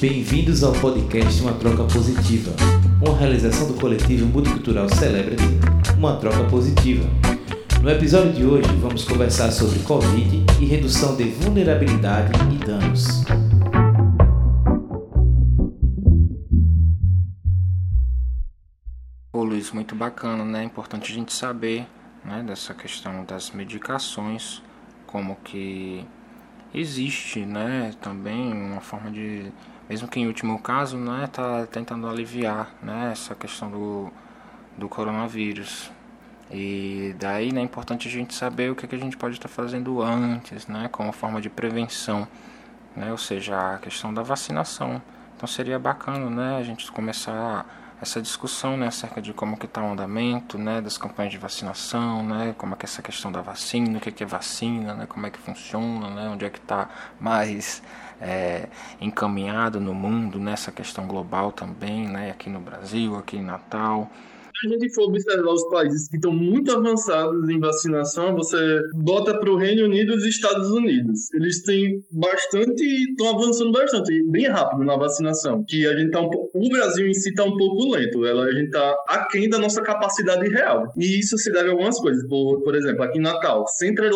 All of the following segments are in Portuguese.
Bem-vindos ao podcast Uma Troca Positiva, uma realização do coletivo multicultural Celebrity, Uma Troca Positiva. No episódio de hoje, vamos conversar sobre Covid e redução de vulnerabilidade e danos. Ô Luiz, muito bacana, né? Importante a gente saber né, dessa questão das medicações, como que existe, né, também uma forma de, mesmo que em último caso, né, tá tentando aliviar, né, essa questão do, do coronavírus. E daí, né, é importante a gente saber o que, que a gente pode estar fazendo antes, né, como forma de prevenção, né, ou seja, a questão da vacinação. Então seria bacana, né, a gente começar essa discussão né, acerca de como que está o andamento né, das campanhas de vacinação, né, como é que é essa questão da vacina, o que é, que é vacina, né, como é que funciona, né, onde é que está mais é, encaminhado no mundo nessa questão global também, né, aqui no Brasil, aqui em Natal a gente for observar os países que estão muito avançados em vacinação, você bota para o Reino Unido e os Estados Unidos. Eles têm bastante, estão avançando bastante, bem rápido na vacinação. Que a gente tá um pouco, o Brasil em si está um pouco lento. Ela, a gente está aquém da nossa capacidade real. E isso se deve a algumas coisas. Por, por exemplo, aqui em Natal, centra,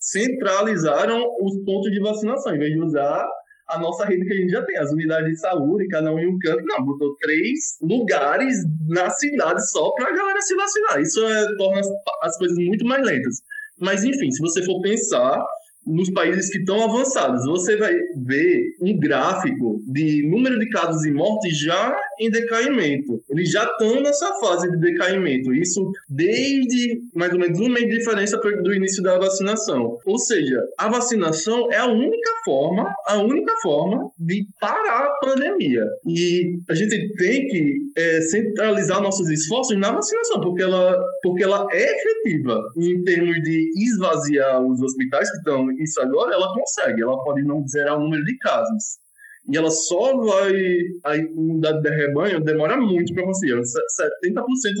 centralizaram os pontos de vacinação, em vez de usar a nossa rede que a gente já tem, as unidades de saúde, cada um em um canto. Não, botou três lugares na cidade só para a galera se vacinar. Isso é, torna as, as coisas muito mais lentas. Mas, enfim, se você for pensar, nos países que estão avançados, você vai ver um gráfico de número de casos e mortes já em decaimento. Eles já estão nessa fase de decaimento. Isso desde mais ou menos um mês de diferença do início da vacinação. Ou seja, a vacinação é a única forma, a única forma de parar a pandemia. E a gente tem que é, centralizar nossos esforços na vacinação, porque ela, porque ela é efetiva em termos de esvaziar os hospitais que estão isso agora, ela consegue. Ela pode não zerar o número de casos. E ela só vai. A imunidade de rebanho demora muito para conseguir. 70%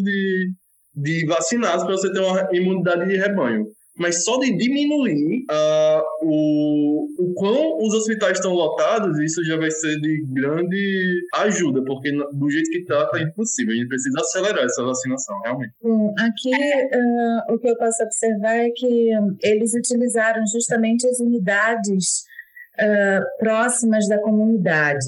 de, de vacinados para você ter uma imunidade de rebanho mas só de diminuir uh, o, o quão os hospitais estão lotados, isso já vai ser de grande ajuda, porque do jeito que está, está impossível. A gente precisa acelerar essa vacinação, realmente. Bom, aqui uh, o que eu posso observar é que eles utilizaram justamente as unidades uh, próximas da comunidade.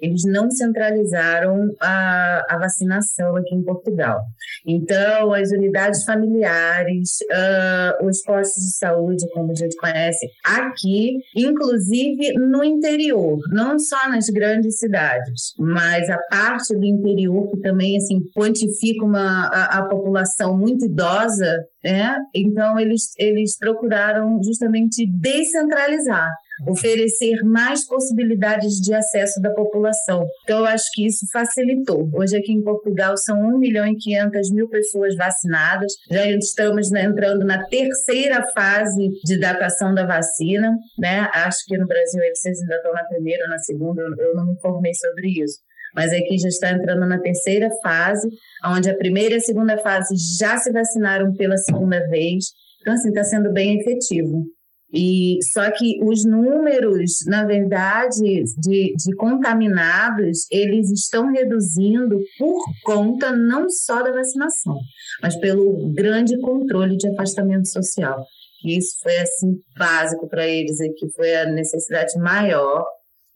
Eles não centralizaram a, a vacinação aqui em Portugal. Então, as unidades familiares, uh, os postos de saúde, como a gente conhece, aqui, inclusive no interior, não só nas grandes cidades, mas a parte do interior que também assim quantifica uma, a, a população muito idosa, né? Então eles, eles procuraram justamente descentralizar oferecer mais possibilidades de acesso da população. Então, eu acho que isso facilitou. Hoje, aqui em Portugal, são 1 milhão e 500 mil pessoas vacinadas. Já estamos né, entrando na terceira fase de datação da vacina. Né? Acho que no Brasil vocês ainda estão na primeira ou na segunda, eu não me informei sobre isso mas aqui já está entrando na terceira fase, onde a primeira e a segunda fase já se vacinaram pela segunda vez. Então, assim, está sendo bem efetivo. E só que os números, na verdade, de, de contaminados, eles estão reduzindo por conta não só da vacinação, mas pelo grande controle de afastamento social. Isso foi assim básico para eles aqui, foi a necessidade maior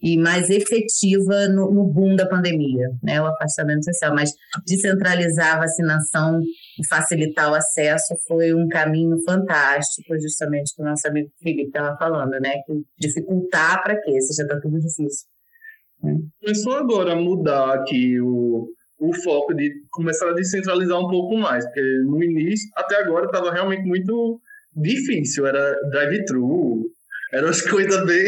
e mais efetiva no, no, boom da pandemia, né, o afastamento social. Mas descentralizar a vacinação e facilitar o acesso foi um caminho fantástico, justamente que o nosso amigo Felipe estava falando, né, que dificultar para quê? Se já está tudo difícil. Começou agora a mudar aqui o, o foco de começar a descentralizar um pouco mais, porque no início, até agora, estava realmente muito difícil, era drive-thru, eram as coisas bem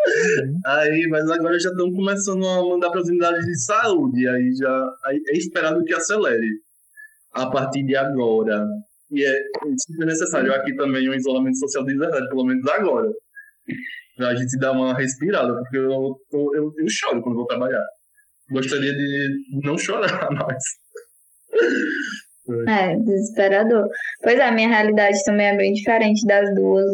Uhum. Aí, mas agora já estão começando a mandar para as unidades de saúde. Aí já aí é esperado que acelere a partir de agora. E é super necessário aqui também um isolamento social de verdade, pelo menos agora. Pra gente dar uma respirada, porque eu, eu, eu, eu choro quando vou trabalhar. Gostaria de não chorar mais. É, desesperador. Pois é, minha realidade também é bem diferente das duas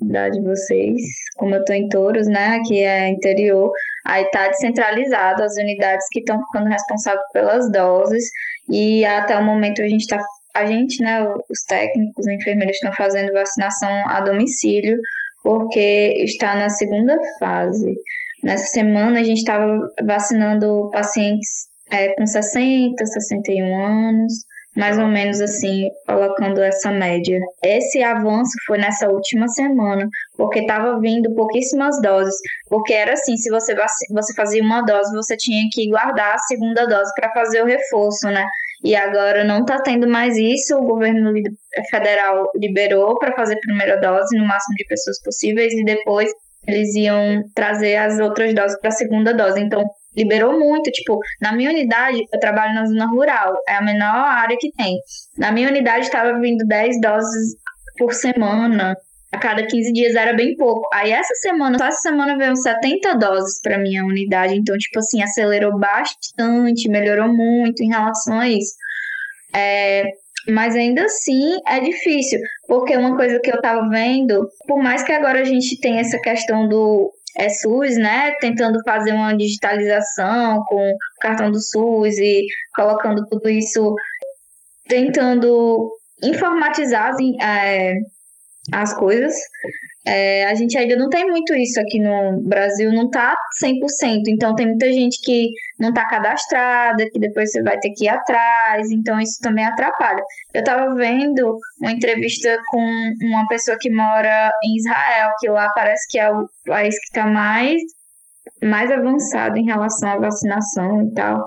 da de vocês. Como eu tô em Touros, né, aqui é interior, Aí está descentralizado as unidades que estão ficando responsáveis pelas doses e até o momento a gente está a gente, né, os técnicos, os enfermeiros estão fazendo vacinação a domicílio porque está na segunda fase. Nessa semana a gente estava vacinando pacientes é, com 60, 61 anos, mais ou menos assim, colocando essa média. Esse avanço foi nessa última semana, porque estava vindo pouquíssimas doses, porque era assim, se você, você fazia uma dose, você tinha que guardar a segunda dose para fazer o reforço, né? E agora não está tendo mais isso, o governo federal liberou para fazer a primeira dose no máximo de pessoas possíveis e depois eles iam trazer as outras doses para a segunda dose. Então, liberou muito. Tipo, na minha unidade, eu trabalho na zona rural, é a menor área que tem. Na minha unidade estava vindo 10 doses por semana. A cada 15 dias era bem pouco. Aí essa semana, só essa semana veio 70 doses para minha unidade. Então, tipo assim, acelerou bastante, melhorou muito em relação a isso. É, mas ainda assim é difícil, porque uma coisa que eu tava vendo, por mais que agora a gente tenha essa questão do é SUS, né, tentando fazer uma digitalização com o cartão do SUS e colocando tudo isso, tentando informatizar é, as coisas. É, a gente ainda não tem muito isso aqui no Brasil, não tá 100%. Então, tem muita gente que não tá cadastrada, que depois você vai ter que ir atrás. Então, isso também atrapalha. Eu tava vendo uma entrevista com uma pessoa que mora em Israel, que lá parece que é o país que tá mais, mais avançado em relação à vacinação e tal.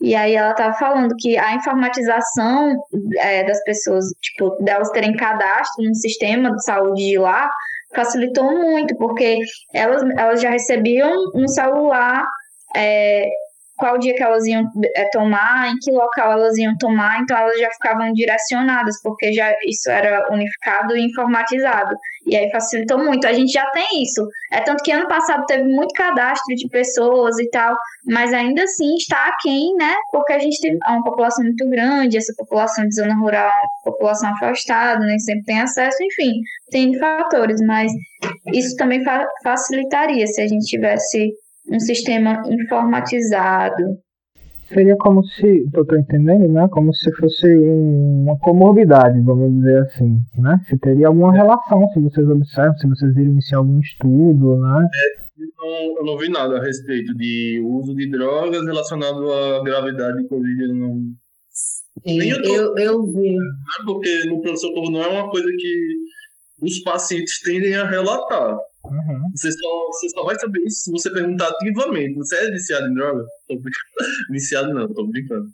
E aí ela estava falando que a informatização é, das pessoas, tipo, delas terem cadastro no sistema de saúde de lá, facilitou muito, porque elas, elas já recebiam um celular é, qual dia que elas iam é, tomar, em que local elas iam tomar, então elas já ficavam direcionadas, porque já isso era unificado e informatizado. E aí facilitou muito. A gente já tem isso. É tanto que ano passado teve muito cadastro de pessoas e tal, mas ainda assim está aquém, né? Porque a gente tem uma população muito grande, essa população de zona rural, população afastada, nem sempre tem acesso, enfim, tem fatores, mas isso também fa facilitaria se a gente tivesse um sistema informatizado. Seria como se, eu estou entendendo, né? Como se fosse um, uma comorbidade, vamos dizer assim, né? Se teria alguma relação, se vocês observam, se vocês viram em algum estudo, né? É, eu, não, eu não vi nada a respeito de uso de drogas relacionado à gravidade de Covid. Não... Sim, eu, tô... eu, eu vi. Né? Porque no pronto-socorro não é uma coisa que os pacientes tendem a relatar. Uhum. Você, só, você só vai saber isso se você perguntar ativamente. Você é viciado em droga? Tô brincando. Viciado não, tô brincando.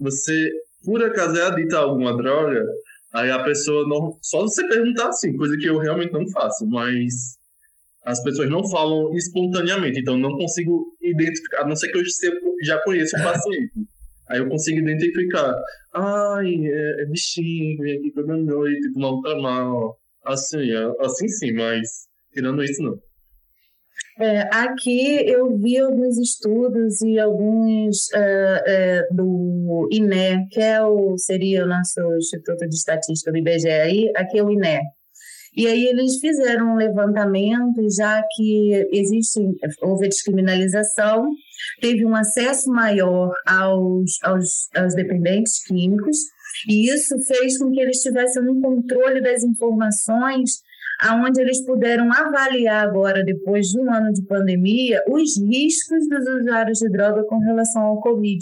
Você, por acaso, é adito a alguma droga? Aí a pessoa não. Só você perguntar assim, coisa que eu realmente não faço, mas as pessoas não falam espontaneamente, então não consigo identificar, a não ser que eu já conheça o paciente. Aí eu consigo identificar. Ai, é, é bichinho, vem aqui toda noite, tomar um tá mal. Assim, é, assim sim, mas tirando isso, não. É, aqui eu vi alguns estudos e alguns uh, uh, do INE, que é o, seria o nosso Instituto de Estatística do IBGE, aí, aqui é o INE. E aí eles fizeram um levantamento, já que existe, houve descriminalização, teve um acesso maior aos, aos, aos dependentes químicos, e isso fez com que eles tivessem um controle das informações aonde eles puderam avaliar agora, depois de um ano de pandemia, os riscos dos usuários de droga com relação ao Covid.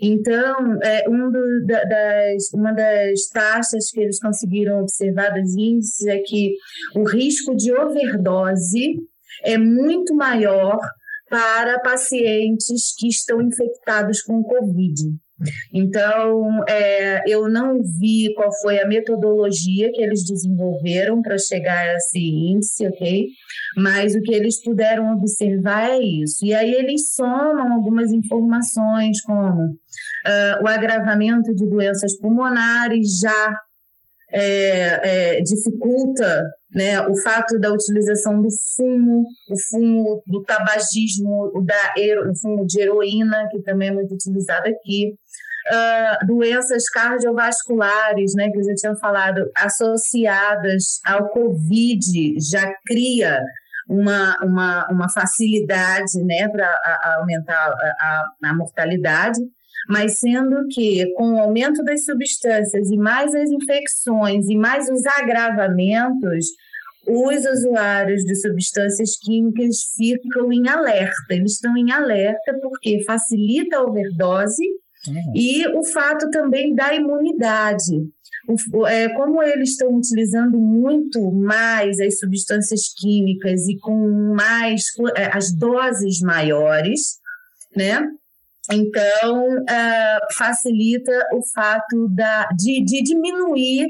Então, é, um do, da, das, uma das taxas que eles conseguiram observar dos índices é que o risco de overdose é muito maior para pacientes que estão infectados com Covid. Então, é, eu não vi qual foi a metodologia que eles desenvolveram para chegar a esse índice, ok? Mas o que eles puderam observar é isso. E aí eles somam algumas informações, como uh, o agravamento de doenças pulmonares já é, é, dificulta né, o fato da utilização do fumo, o fumo do tabagismo, o, da, o fumo de heroína, que também é muito utilizado aqui, uh, doenças cardiovasculares, né, que eu já tinha falado, associadas ao Covid, já cria uma, uma, uma facilidade né, para aumentar a, a, a mortalidade, mas sendo que com o aumento das substâncias e mais as infecções e mais os agravamentos, os usuários de substâncias químicas ficam em alerta. Eles estão em alerta porque facilita a overdose uhum. e o fato também da imunidade. O, é, como eles estão utilizando muito mais as substâncias químicas e com mais é, as doses maiores, né? Então, uh, facilita o fato da, de, de diminuir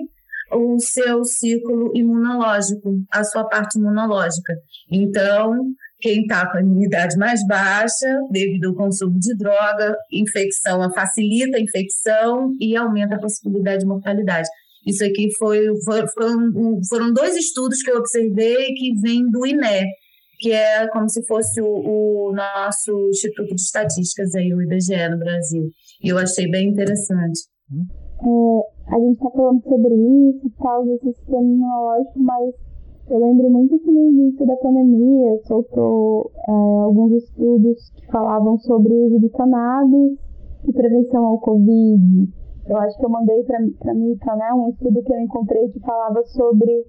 o seu ciclo imunológico, a sua parte imunológica. Então, quem está com a imunidade mais baixa, devido ao consumo de droga, infecção facilita a infecção e aumenta a possibilidade de mortalidade. Isso aqui foi, foi foram, foram dois estudos que eu observei que vêm do INE, que é como se fosse o, o, nosso Instituto de Estatísticas aí, o IBGE no Brasil. E eu achei bem interessante. É, a gente está falando sobre isso, por causa desse sistema imunológico, mas eu lembro muito que no início da pandemia soltou é, alguns estudos que falavam sobre uso de cannabis e prevenção ao Covid. Eu acho que eu mandei para a Mica né, um estudo que eu encontrei que falava sobre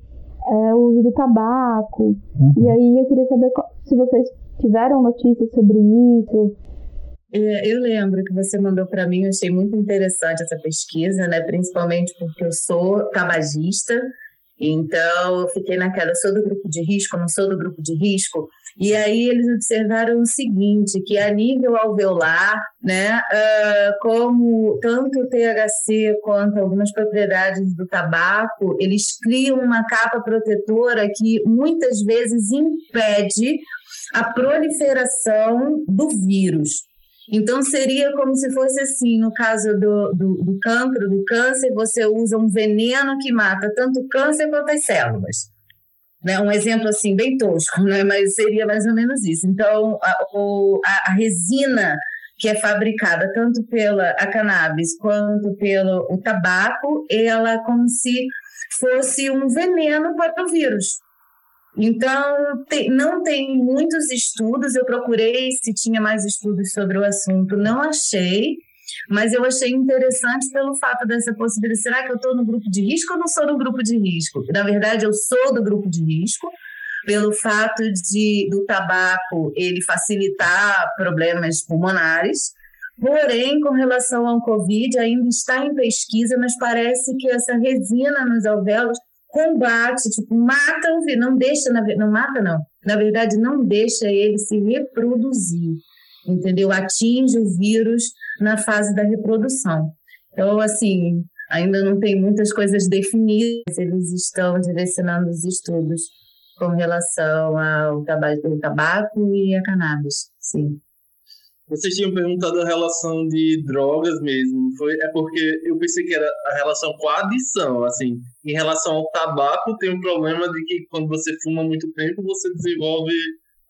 é, o uso do tabaco. Uhum. E aí eu queria saber se vocês tiveram notícias sobre isso. É, eu lembro que você mandou para mim, eu achei muito interessante essa pesquisa, né? principalmente porque eu sou tabagista, então eu fiquei naquela, sou do grupo de risco, não sou do grupo de risco, e aí eles observaram o seguinte, que a nível alveolar, né, uh, como tanto o THC quanto algumas propriedades do tabaco, eles criam uma capa protetora que muitas vezes impede a proliferação do vírus. Então, seria como se fosse assim: no caso do, do, do cancro, do câncer, você usa um veneno que mata tanto o câncer quanto as células. Né? Um exemplo assim, bem tosco, né? mas seria mais ou menos isso. Então, a, o, a, a resina que é fabricada tanto pela a cannabis quanto pelo o tabaco, ela é como se fosse um veneno para o vírus. Então, tem, não tem muitos estudos, eu procurei se tinha mais estudos sobre o assunto, não achei, mas eu achei interessante pelo fato dessa possibilidade. Será que eu estou no grupo de risco ou não sou no grupo de risco? Na verdade, eu sou do grupo de risco, pelo fato de do tabaco ele facilitar problemas pulmonares. Porém, com relação ao Covid, ainda está em pesquisa, mas parece que essa resina nos alvéolos combate, tipo, mata o vírus, não deixa, não mata não, na verdade não deixa ele se reproduzir, entendeu? Atinge o vírus na fase da reprodução. Então, assim, ainda não tem muitas coisas definidas, eles estão direcionando os estudos com relação ao tabaco e a cannabis, sim. Vocês tinham perguntado a relação de drogas mesmo. Foi, é porque eu pensei que era a relação com a adição. Assim, em relação ao tabaco, tem um problema de que quando você fuma muito tempo, você desenvolve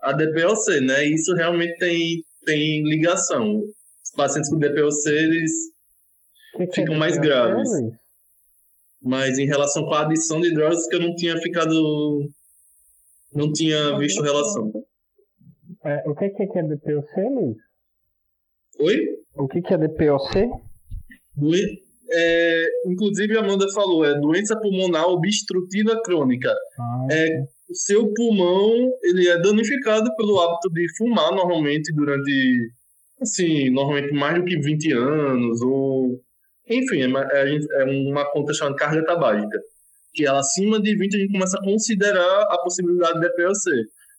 a DPOC, né? Isso realmente tem, tem ligação. Pacientes com DPOC, eles que que ficam é mais graves. Mas em relação com a adição de drogas, que eu não tinha ficado. Não tinha visto relação. É, o que é, que é DPOC, Luiz? Oi? O que, que é DPOC? É, inclusive, a Amanda falou, é doença pulmonar obstrutiva crônica. Ah, é, o seu pulmão ele é danificado pelo hábito de fumar normalmente durante, assim, normalmente mais do que 20 anos, ou enfim, é, é uma conta chamada carga tabágica, que ela acima de 20 a gente começa a considerar a possibilidade de DPOC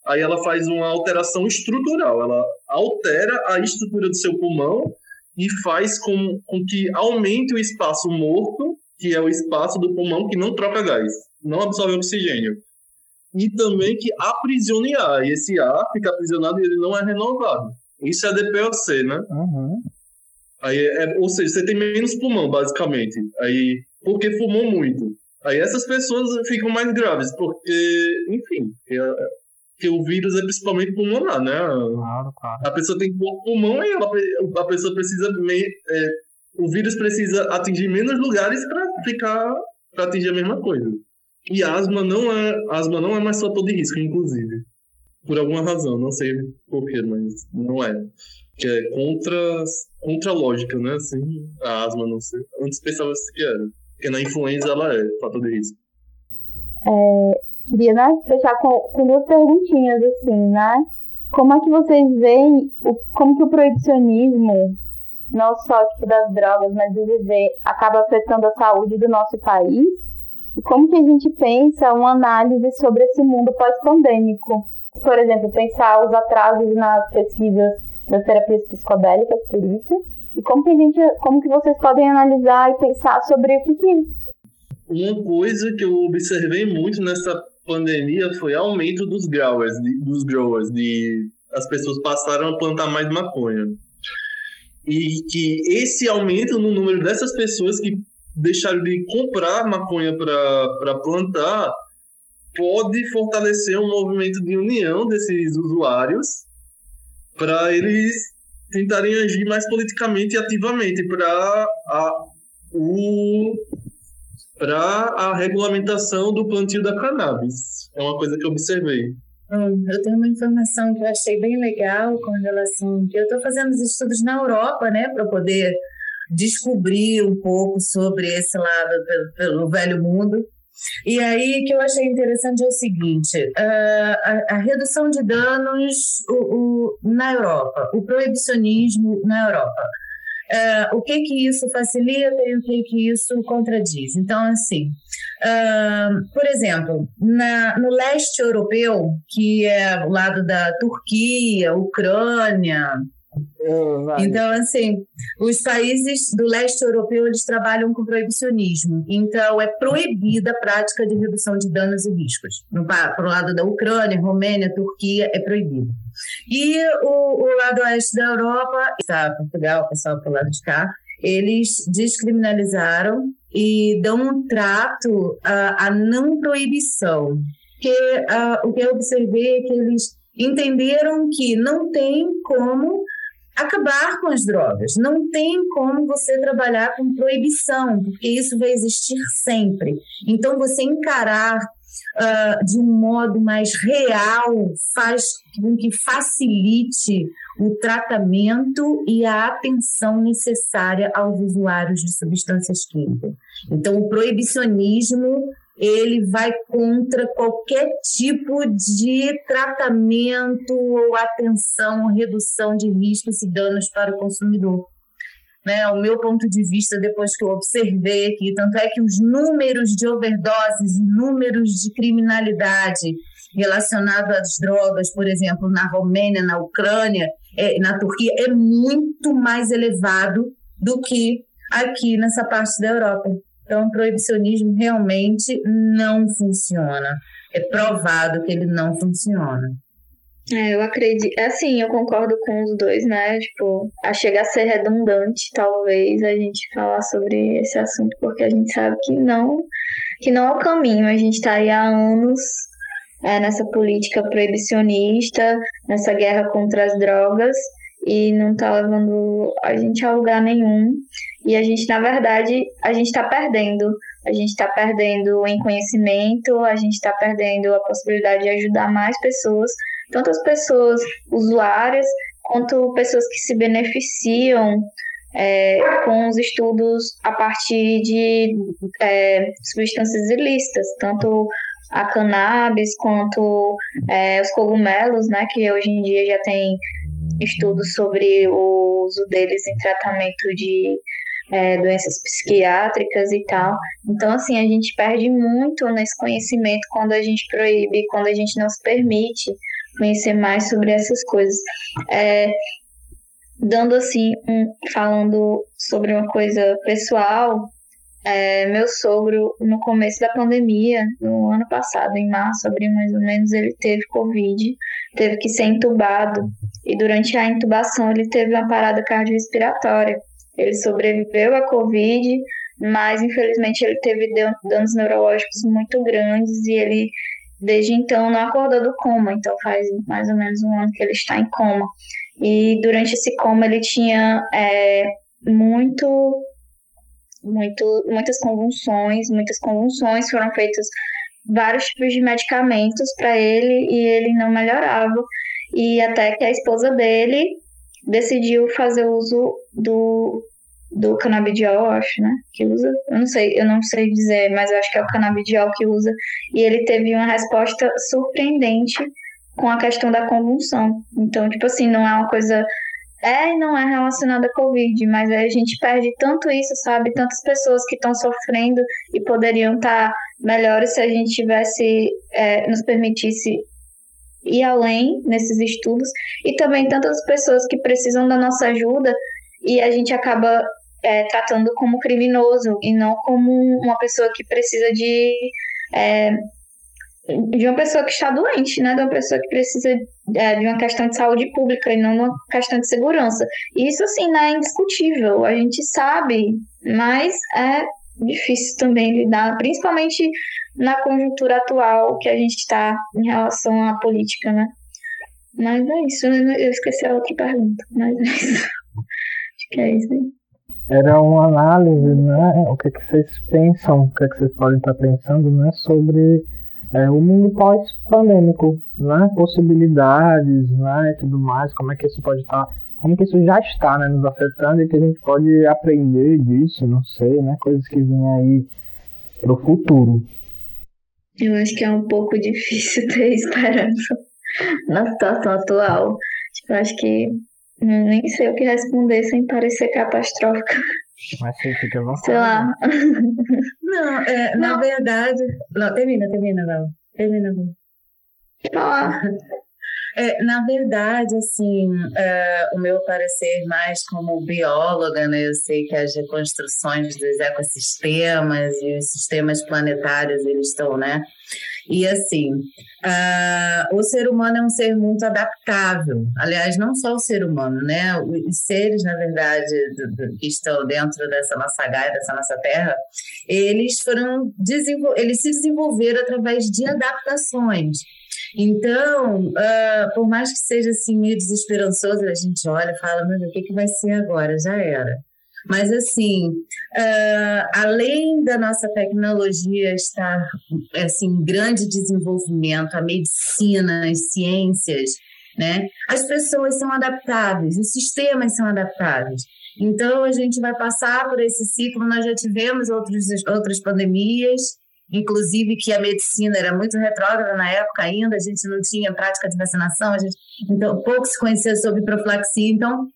aí ela faz uma alteração estrutural, ela altera a estrutura do seu pulmão e faz com, com que aumente o espaço morto, que é o espaço do pulmão que não troca gás, não absorve oxigênio. E também que aprisione ar, e esse ar fica aprisionado e ele não é renovado. Isso é DPOC, né? Uhum. Aí é, ou seja, você tem menos pulmão, basicamente. Aí, porque fumou muito. Aí essas pessoas ficam mais graves, porque, enfim, que o vírus é principalmente pulmonar, né? Claro, claro. A pessoa tem pouco pulmão e ela, a pessoa precisa. Me, é, o vírus precisa atingir menos lugares para ficar. para atingir a mesma coisa. E asma não é. Asma não é mais fator de risco, inclusive. Por alguma razão, não sei porquê, mas não é. Que é contra, contra a lógica, né? Assim, a asma, não sei. Antes pensava que era. Porque na influenza ela é fator de risco. É, queria né, fechar com, com duas perguntinhas, assim, né? Como é que vocês veem o, como que o proibicionismo, não só tipo, das drogas, mas do viver, acaba afetando a saúde do nosso país? E como que a gente pensa uma análise sobre esse mundo pós-pandêmico? Por exemplo, pensar os atrasos nas pesquisas das terapias psicodélicas, por isso, e como que a gente, como que vocês podem analisar e pensar sobre o que, que uma coisa que eu observei muito nessa pandemia foi aumento dos growers, dos growers, de as pessoas passaram a plantar mais maconha. E que esse aumento no número dessas pessoas que deixaram de comprar maconha para plantar pode fortalecer um movimento de união desses usuários para eles tentarem agir mais politicamente e ativamente para o para a regulamentação do plantio da cannabis. É uma coisa que eu observei. Hum, eu tenho uma informação que eu achei bem legal com relação eu estou fazendo os estudos na Europa, né, para poder descobrir um pouco sobre esse lado pelo, pelo velho mundo. E aí que eu achei interessante é o seguinte: uh, a, a, redução de danos o, o, na Europa, o proibicionismo na Europa. Uh, o que que isso facilita e o que que isso contradiz. Então, assim, uh, por exemplo, na, no leste europeu, que é o lado da Turquia, Ucrânia, então, assim, os países do leste europeu, eles trabalham com proibicionismo. Então, é proibida a prática de redução de danos e riscos. Para o lado da Ucrânia, Romênia, Turquia, é proibido. E o, o lado oeste da Europa, está Portugal, o pessoal para o lado de cá, eles descriminalizaram e dão um trato à, à não proibição. Que, uh, o que eu observei é que eles entenderam que não tem como acabar com as drogas. Não tem como você trabalhar com proibição, porque isso vai existir sempre. Então, você encarar uh, de um modo mais real faz com que facilite o tratamento e a atenção necessária aos usuários de substâncias químicas. Então, o proibicionismo ele vai contra qualquer tipo de tratamento ou atenção redução de riscos e danos para o consumidor. Né, o meu ponto de vista, depois que eu observei aqui, tanto é que os números de overdoses, números de criminalidade relacionado às drogas, por exemplo, na Romênia, na Ucrânia, é, na Turquia, é muito mais elevado do que aqui nessa parte da Europa. Então, o proibicionismo realmente não funciona. É provado que ele não funciona. É, eu acredito. É assim, eu concordo com os dois, né? Tipo, a chega a ser redundante, talvez, a gente falar sobre esse assunto, porque a gente sabe que não, que não é o caminho. A gente está aí há anos é, nessa política proibicionista, nessa guerra contra as drogas, e não está levando a gente a lugar nenhum. E a gente, na verdade, a gente está perdendo. A gente está perdendo em conhecimento, a gente está perdendo a possibilidade de ajudar mais pessoas, tanto as pessoas usuárias, quanto pessoas que se beneficiam é, com os estudos a partir de é, substâncias ilícitas, tanto a cannabis quanto é, os cogumelos, né, que hoje em dia já tem estudos sobre o uso deles em tratamento de é, doenças psiquiátricas e tal. Então, assim, a gente perde muito nesse conhecimento quando a gente proíbe, quando a gente não se permite conhecer mais sobre essas coisas. É, dando assim, um, falando sobre uma coisa pessoal, é, meu sogro, no começo da pandemia, no ano passado, em março, abril mais ou menos, ele teve Covid, teve que ser entubado. E durante a intubação, ele teve uma parada cardiorrespiratória. Ele sobreviveu à Covid, mas infelizmente ele teve danos neurológicos muito grandes e ele, desde então, não acordou do coma. Então faz mais ou menos um ano que ele está em coma. E durante esse coma ele tinha é, muito, muito, muitas convulsões, muitas convulsões foram feitas vários tipos de medicamentos para ele e ele não melhorava. E até que a esposa dele decidiu fazer uso do, do canabidiol, acho, né? Que usa. Eu não sei, eu não sei dizer, mas eu acho que é o canabidiol que usa. E ele teve uma resposta surpreendente com a questão da convulsão. Então, tipo assim, não é uma coisa é não é relacionada à Covid, mas a gente perde tanto isso, sabe? Tantas pessoas que estão sofrendo e poderiam estar tá melhores se a gente tivesse, é, nos permitisse ir além nesses estudos, e também tantas pessoas que precisam da nossa ajuda e a gente acaba é, tratando como criminoso e não como uma pessoa que precisa de. É, de uma pessoa que está doente, né? De uma pessoa que precisa é, de uma questão de saúde pública e não uma questão de segurança. Isso, assim, não é indiscutível. A gente sabe, mas é difícil também lidar, principalmente na conjuntura atual que a gente está em relação à política, né? Mas é isso, eu esqueci a outra pergunta, mas é isso. Acho que é isso aí. Era uma análise, né? O que, é que vocês pensam, o que, é que vocês podem estar pensando, né? Sobre é, o mundo pós-pandêmico, né? Possibilidades, né? E tudo mais, como é que isso pode estar, como que isso já está, né? Nos afetando e que a gente pode aprender disso, não sei, né? Coisas que vêm aí para o futuro. Eu acho que é um pouco difícil ter esperança na situação atual. Tipo, acho que nem sei o que responder sem parecer catastrófica. Mas você fica à Sei lá. Não, é, não. na verdade. Não, termina, termina, não. Termina, não. Ah. É, na verdade, assim, é, o meu parecer mais como bióloga, né? Eu sei que as reconstruções dos ecossistemas e os sistemas planetários, eles estão, né? E assim, uh, o ser humano é um ser muito adaptável. Aliás, não só o ser humano, né? Os seres, na verdade, do, do, que estão dentro dessa nossa gaia, dessa nossa terra, eles foram eles se desenvolveram através de adaptações. Então, uh, por mais que seja assim meio desesperançoso, a gente olha e fala, meu Deus, o que, que vai ser agora? Já era. Mas, assim, uh, além da nossa tecnologia estar assim, em grande desenvolvimento, a medicina, as ciências, né? as pessoas são adaptáveis, os sistemas são adaptáveis. Então, a gente vai passar por esse ciclo. Nós já tivemos outros, outras pandemias, inclusive que a medicina era muito retrógrada na época ainda, a gente não tinha prática de vacinação, a gente, então pouco se conhecia sobre profilaxia, então,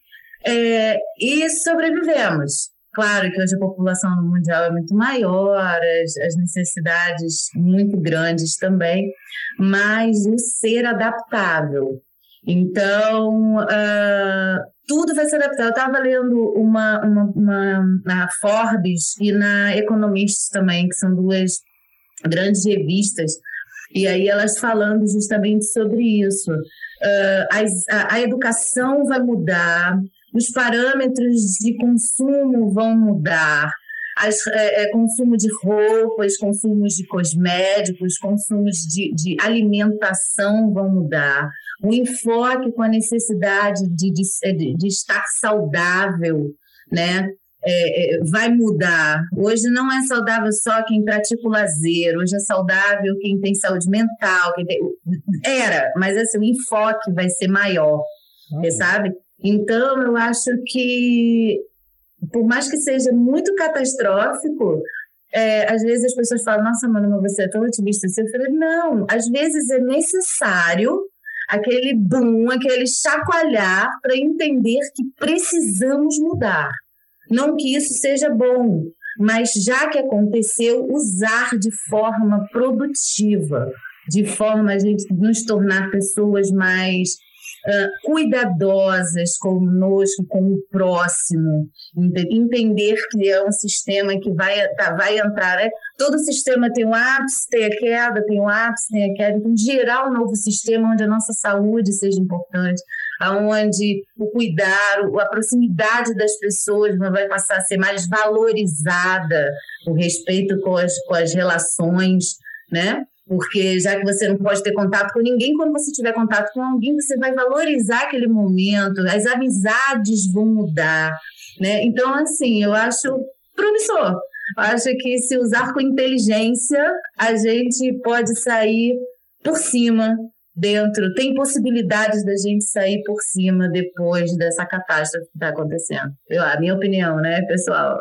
é, e sobrevivemos. Claro que hoje a população mundial é muito maior, as, as necessidades muito grandes também, mas o ser adaptável. Então, uh, tudo vai ser adaptado. Eu estava lendo uma, uma, uma, na Forbes e na Economist também, que são duas grandes revistas, e aí elas falando justamente sobre isso. Uh, a, a educação vai mudar, os parâmetros de consumo vão mudar, as, é, é, consumo de roupas, consumos de cosméticos, consumos de, de, alimentação vão mudar. O enfoque com a necessidade de, de, de estar saudável, né? É, é, vai mudar. Hoje não é saudável só quem pratica o lazer, hoje é saudável quem tem saúde mental. Tem... Era, mas assim, o enfoque vai ser maior, uhum. sabe? Então, eu acho que, por mais que seja muito catastrófico, é, às vezes as pessoas falam, nossa, mano, você é tão otimista. Eu falei, não, às vezes é necessário aquele boom, aquele chacoalhar para entender que precisamos mudar. Não que isso seja bom, mas já que aconteceu, usar de forma produtiva, de forma a gente nos tornar pessoas mais uh, cuidadosas conosco, com o próximo, entender que é um sistema que vai, tá, vai entrar. Né? Todo sistema tem um ápice, tem a queda, tem um ápice, tem a queda. Então, gerar um novo sistema onde a nossa saúde seja importante, onde o cuidar, a proximidade das pessoas vai passar a ser mais valorizada, o respeito com as, com as relações, né? Porque já que você não pode ter contato com ninguém, quando você tiver contato com alguém, você vai valorizar aquele momento, as amizades vão mudar, né? Então, assim, eu acho promissor. Acho que se usar com inteligência, a gente pode sair por cima dentro. Tem possibilidades da gente sair por cima depois dessa catástrofe que está acontecendo. Eu, a minha opinião, né, pessoal?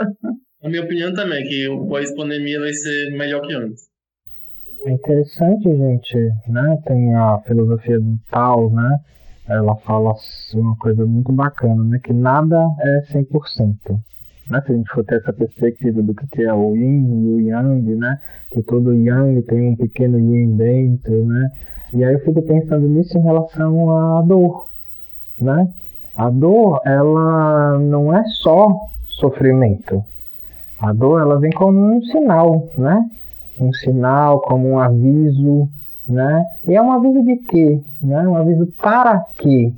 A minha opinião também é que o pós-pandemia vai ser melhor que antes. É interessante, gente, né? Tem a filosofia do tal, né? Ela fala uma coisa muito bacana, né? Que nada é 100%. Né? Se a gente for ter essa perspectiva do que é o yin e o yang, né? Que todo yang tem um pequeno yin dentro, né? E aí eu fico pensando nisso em relação à dor, né? A dor, ela não é só sofrimento. A dor, ela vem como um sinal, né? Um sinal, como um aviso, né? E é um aviso de quê? Né? Um aviso para quê?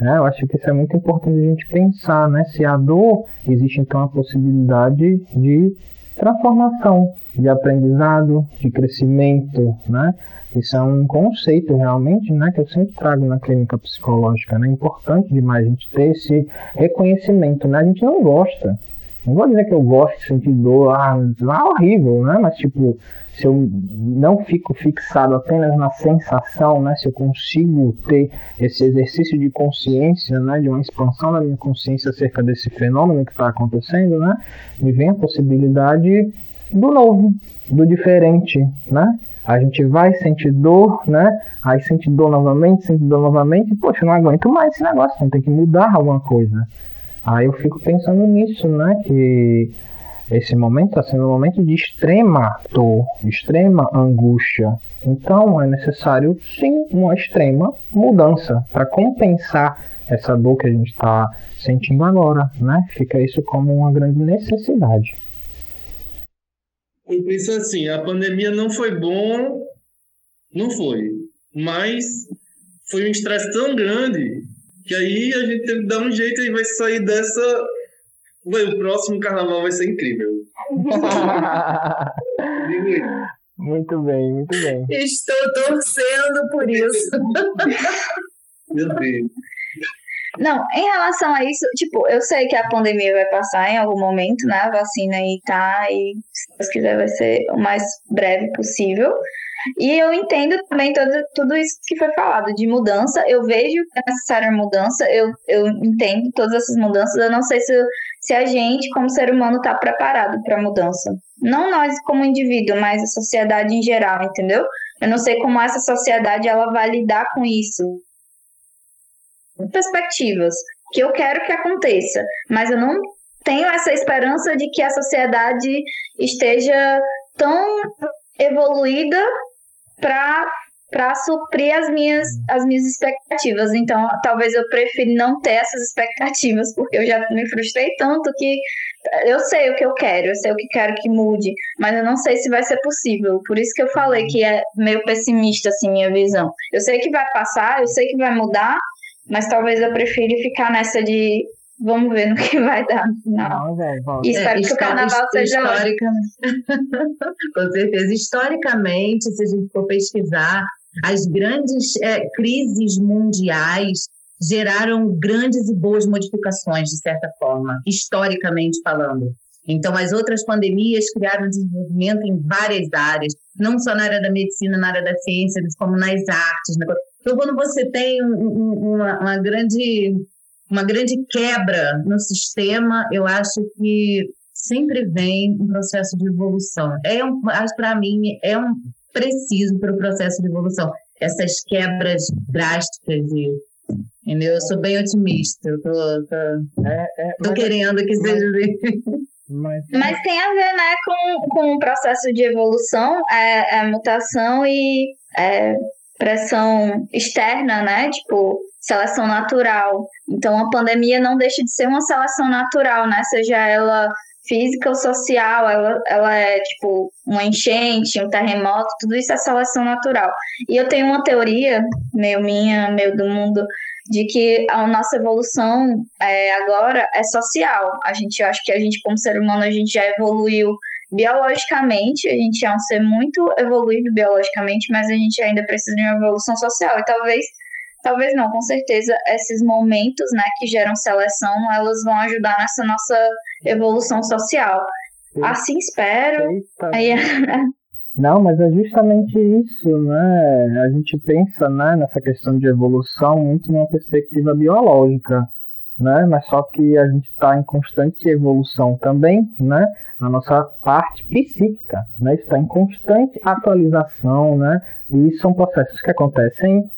Né? Eu acho que isso é muito importante a gente pensar, né? Se a dor, existe então a possibilidade de transformação, de aprendizado, de crescimento, né? Isso é um conceito realmente, né, que eu sempre trago na clínica psicológica, né? É importante demais a gente ter esse reconhecimento, né? A gente não gosta. Não vou dizer que eu gosto de sentir dor, ah, ah horrível, né? Mas tipo, se eu não fico fixado apenas na sensação, né? Se eu consigo ter esse exercício de consciência, né? De uma expansão da minha consciência acerca desse fenômeno que está acontecendo, né? Me vem a possibilidade do novo, do diferente, né? A gente vai sentir dor, né? Aí sente dor novamente, sente dor novamente, poxa, não aguento mais esse negócio, então tem que mudar alguma coisa. Aí eu fico pensando nisso, né? Que esse momento está sendo um momento de extrema dor, extrema angústia. Então é necessário sim uma extrema mudança para compensar essa dor que a gente está sentindo agora, né? Fica isso como uma grande necessidade. Eu penso assim, a pandemia não foi bom, não foi, mas foi um estresse tão grande que aí a gente tem que dar um jeito e vai sair dessa. o próximo carnaval vai ser incrível. muito bem, muito bem. Estou torcendo por isso. Meu Deus. Não, em relação a isso, tipo, eu sei que a pandemia vai passar em algum momento, né? A vacina aí tá, e se Deus quiser vai ser o mais breve possível. E eu entendo também todo, tudo isso que foi falado de mudança. Eu vejo que é necessária mudança, eu, eu entendo todas essas mudanças. Eu não sei se, se a gente, como ser humano, está preparado para mudança. Não nós como indivíduo, mas a sociedade em geral, entendeu? Eu não sei como essa sociedade ela vai lidar com isso perspectivas que eu quero que aconteça, mas eu não tenho essa esperança de que a sociedade esteja tão evoluída para para suprir as minhas, as minhas expectativas. Então, talvez eu prefira não ter essas expectativas, porque eu já me frustrei tanto que eu sei o que eu quero, eu sei o que quero que mude, mas eu não sei se vai ser possível. Por isso que eu falei que é meio pessimista assim minha visão. Eu sei que vai passar, eu sei que vai mudar, mas talvez eu prefira ficar nessa de vamos ver no que vai dar no final. Não, e espero é, que o carnaval seja historicamente. Com certeza. Historicamente, se a gente for pesquisar, as grandes é, crises mundiais geraram grandes e boas modificações, de certa forma, historicamente falando. Então, as outras pandemias criaram desenvolvimento em várias áreas, não só na área da medicina, na área da ciência, como nas artes. Então, quando você tem um, uma, uma, grande, uma grande quebra no sistema, eu acho que sempre vem um processo de evolução. É um, para mim, é um preciso para o processo de evolução. Essas quebras drásticas de Entendeu? Eu sou bem otimista. Eu tô, tô, é, é, tô querendo que seja mas, mas tem a ver, né, com, com o processo de evolução, é, é mutação e é, pressão externa, né? Tipo, seleção natural. Então, a pandemia não deixa de ser uma seleção natural, né? Seja ela física ou social, ela, ela é tipo uma enchente, um terremoto, tudo isso é seleção natural. E eu tenho uma teoria, meio minha, meio do mundo, de que a nossa evolução é, agora é social. A gente, eu acho que a gente, como ser humano, a gente já evoluiu biologicamente, a gente é um ser muito evoluído biologicamente, mas a gente ainda precisa de uma evolução social. E talvez, talvez não, com certeza, esses momentos, né, que geram seleção, elas vão ajudar nessa nossa evolução social. Assim espero. Eita. Aí, Não, mas é justamente isso, né? A gente pensa né, nessa questão de evolução muito numa perspectiva biológica, né? Mas só que a gente está em constante evolução também, né? Na nossa parte psíquica, né? Está em constante atualização, né? E são processos que acontecem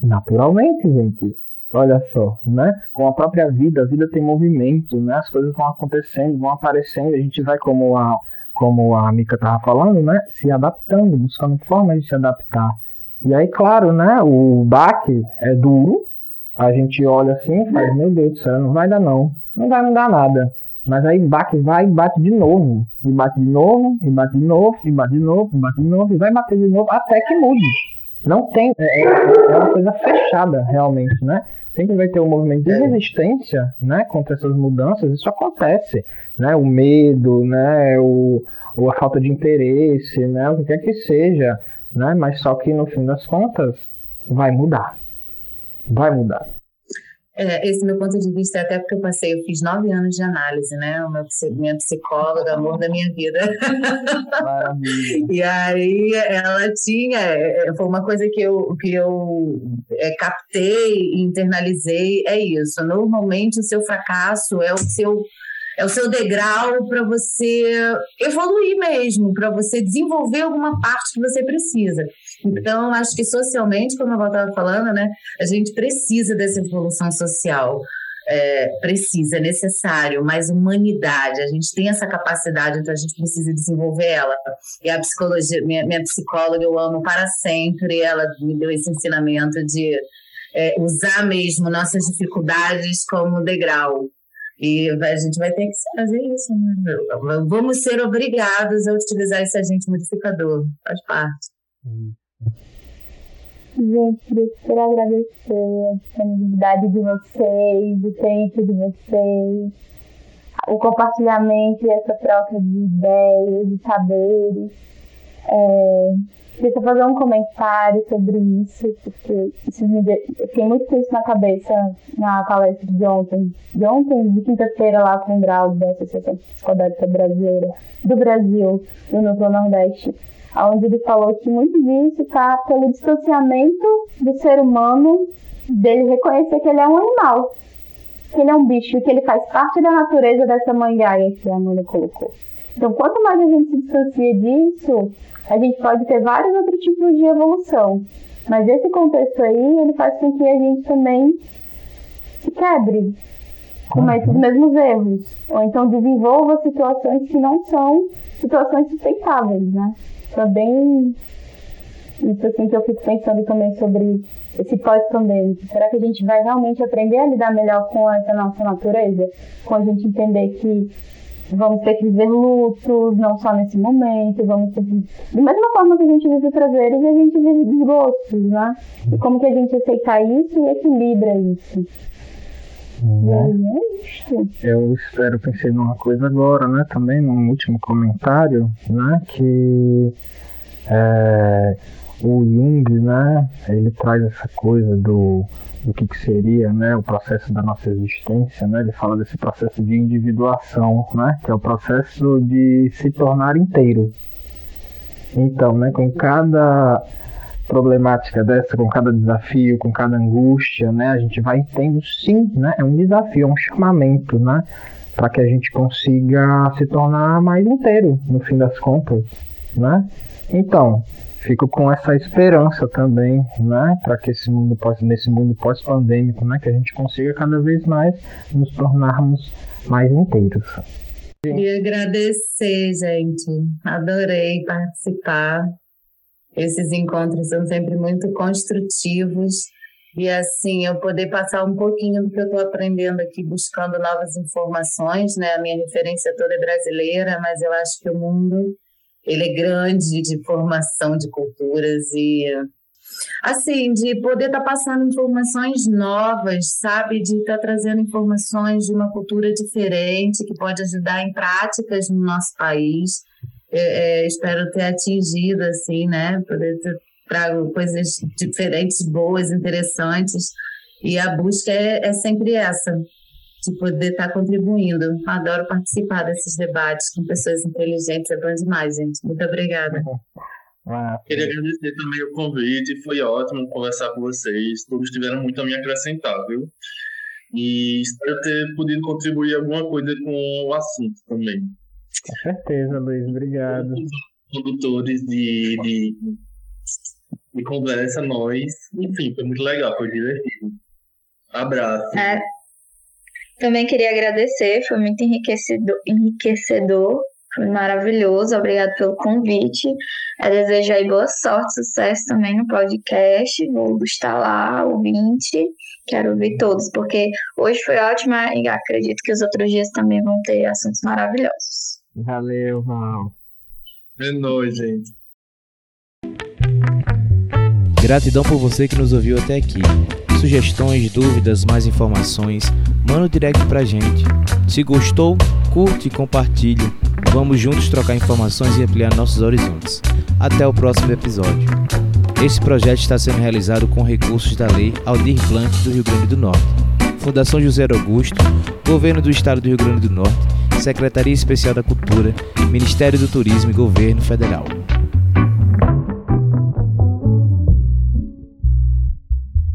naturalmente, gente. Olha só, né? Com a própria vida, a vida tem movimento, né? As coisas vão acontecendo, vão aparecendo, a gente vai como a como a Mika estava falando, né, se adaptando, buscando formas de se adaptar. E aí, claro, né, o baque é duro, a gente olha assim faz, meu Deus do céu, não vai dar não, não vai mudar nada. Mas aí bate, vai e bate de novo, e bate de novo, e bate de novo, e bate de novo, e bate de novo, e vai bater de novo até que mude. Não tem, é, é uma coisa fechada realmente, né? Sempre vai ter um movimento de resistência, né, contra essas mudanças, isso acontece, né? O medo, né, o, ou a falta de interesse, né, o que quer que seja, né? Mas só que no fim das contas vai mudar. Vai mudar. É, esse meu ponto de vista, até porque eu passei, eu fiz nove anos de análise, né? O meu, minha psicóloga, amor da minha vida. Maravilha. E aí ela tinha, é, foi uma coisa que eu, que eu é, captei internalizei, é isso. Normalmente o seu fracasso é o seu é o seu degrau para você evoluir mesmo, para você desenvolver alguma parte que você precisa. Então, acho que socialmente, como eu estava falando, né, a gente precisa dessa evolução social. É, precisa, é necessário, mais humanidade. A gente tem essa capacidade, então a gente precisa desenvolver ela. E a psicologia, minha, minha psicóloga, eu amo para sempre, ela me deu esse ensinamento de é, usar mesmo nossas dificuldades como degrau e a gente vai ter que fazer isso. Né? Vamos ser obrigados a utilizar esse agente modificador. Faz parte. Gente, quero agradecer a disponibilidade de vocês, o tempo de vocês, o compartilhamento e essa troca de ideias, de saberes. É, Queria fazer um comentário sobre isso, porque isso me deu, eu fiquei muito com isso na cabeça na palestra de ontem, de ontem, de quinta-feira, lá com o Grau da Associação Psicodélica Brasileira, do Brasil, do Núcleo Nordeste, onde ele falou que muito disso está pelo distanciamento do ser humano, dele reconhecer que ele é um animal, que ele é um bicho, que ele faz parte da natureza dessa mangaia que a Amanda colocou. Então, quanto mais a gente se distancia disso, a gente pode ter vários outros tipos de evolução. Mas esse contexto aí, ele faz com que a gente também se quebre, cometa os mesmos erros. Ou então desenvolva situações que não são situações sustentáveis, né? Também isso assim que eu fico pensando também sobre esse pós-pandêmico. Será que a gente vai realmente aprender a lidar melhor com essa nossa natureza? Com a gente entender que vamos ter que viver lutos, não só nesse momento, vamos ter que... Da mesma forma que a gente vive prazeres, a gente vive desgostos, né? E como que a gente aceita isso e equilibra isso? Né? Eu espero, pensei numa coisa agora, né? Também num último comentário, né? Que é, o Jung, né? Ele traz essa coisa do do que, que, seria né, o processo da nossa existência, né? ele fala desse processo de individuação, né, que é o processo de se tornar inteiro. Então, né, com cada problemática dessa, com cada desafio, com cada angústia, né, a gente vai tendo sim, né, é um desafio, é um chamamento, né, para que a gente consiga se tornar mais inteiro, no fim das contas, né. Então, fico com essa esperança também, né, para que esse mundo pós, nesse mundo pós-pandêmico, né, que a gente consiga cada vez mais nos tornarmos mais inteiros. Queria agradecer, gente. Adorei participar. Esses encontros são sempre muito construtivos. E assim, eu poder passar um pouquinho do que eu estou aprendendo aqui, buscando novas informações, né? A minha referência toda é brasileira, mas eu acho que o mundo ele é grande de formação de culturas e assim de poder estar tá passando informações novas, sabe, de estar tá trazendo informações de uma cultura diferente que pode ajudar em práticas no nosso país. É, é, espero ter atingido assim, né, poder ter trago coisas diferentes, boas, interessantes. E a busca é, é sempre essa, de poder estar contribuindo. Adoro participar desses debates com pessoas inteligentes, é bom demais, gente. Muito obrigada. Ah, Queria agradecer também o convite, foi ótimo conversar com vocês. Todos tiveram muito a me acrescentar, viu? E espero ter podido contribuir alguma coisa com o assunto também. Com certeza, Luiz, obrigado. Produtores de, de, de conversa, nós. Enfim, foi muito legal, foi divertido. Abraço. É. Também queria agradecer, foi muito enriquecedor, enriquecedor foi maravilhoso, obrigado pelo convite. Eu desejo aí boa sorte, sucesso também no podcast. Vou estar lá, ouvinte. Quero ouvir todos, porque hoje foi ótima e acredito que os outros dias também vão ter assuntos maravilhosos. Valeu, Val. É nóis, gente. Gratidão por você que nos ouviu até aqui. Sugestões, dúvidas, mais informações, manda um direct pra gente. Se gostou, curte e compartilhe. Vamos juntos trocar informações e ampliar nossos horizontes. Até o próximo episódio. Esse projeto está sendo realizado com recursos da Lei Aldir Blanc do Rio Grande do Norte, Fundação José Augusto, Governo do Estado do Rio Grande do Norte, Secretaria Especial da Cultura, Ministério do Turismo e Governo Federal.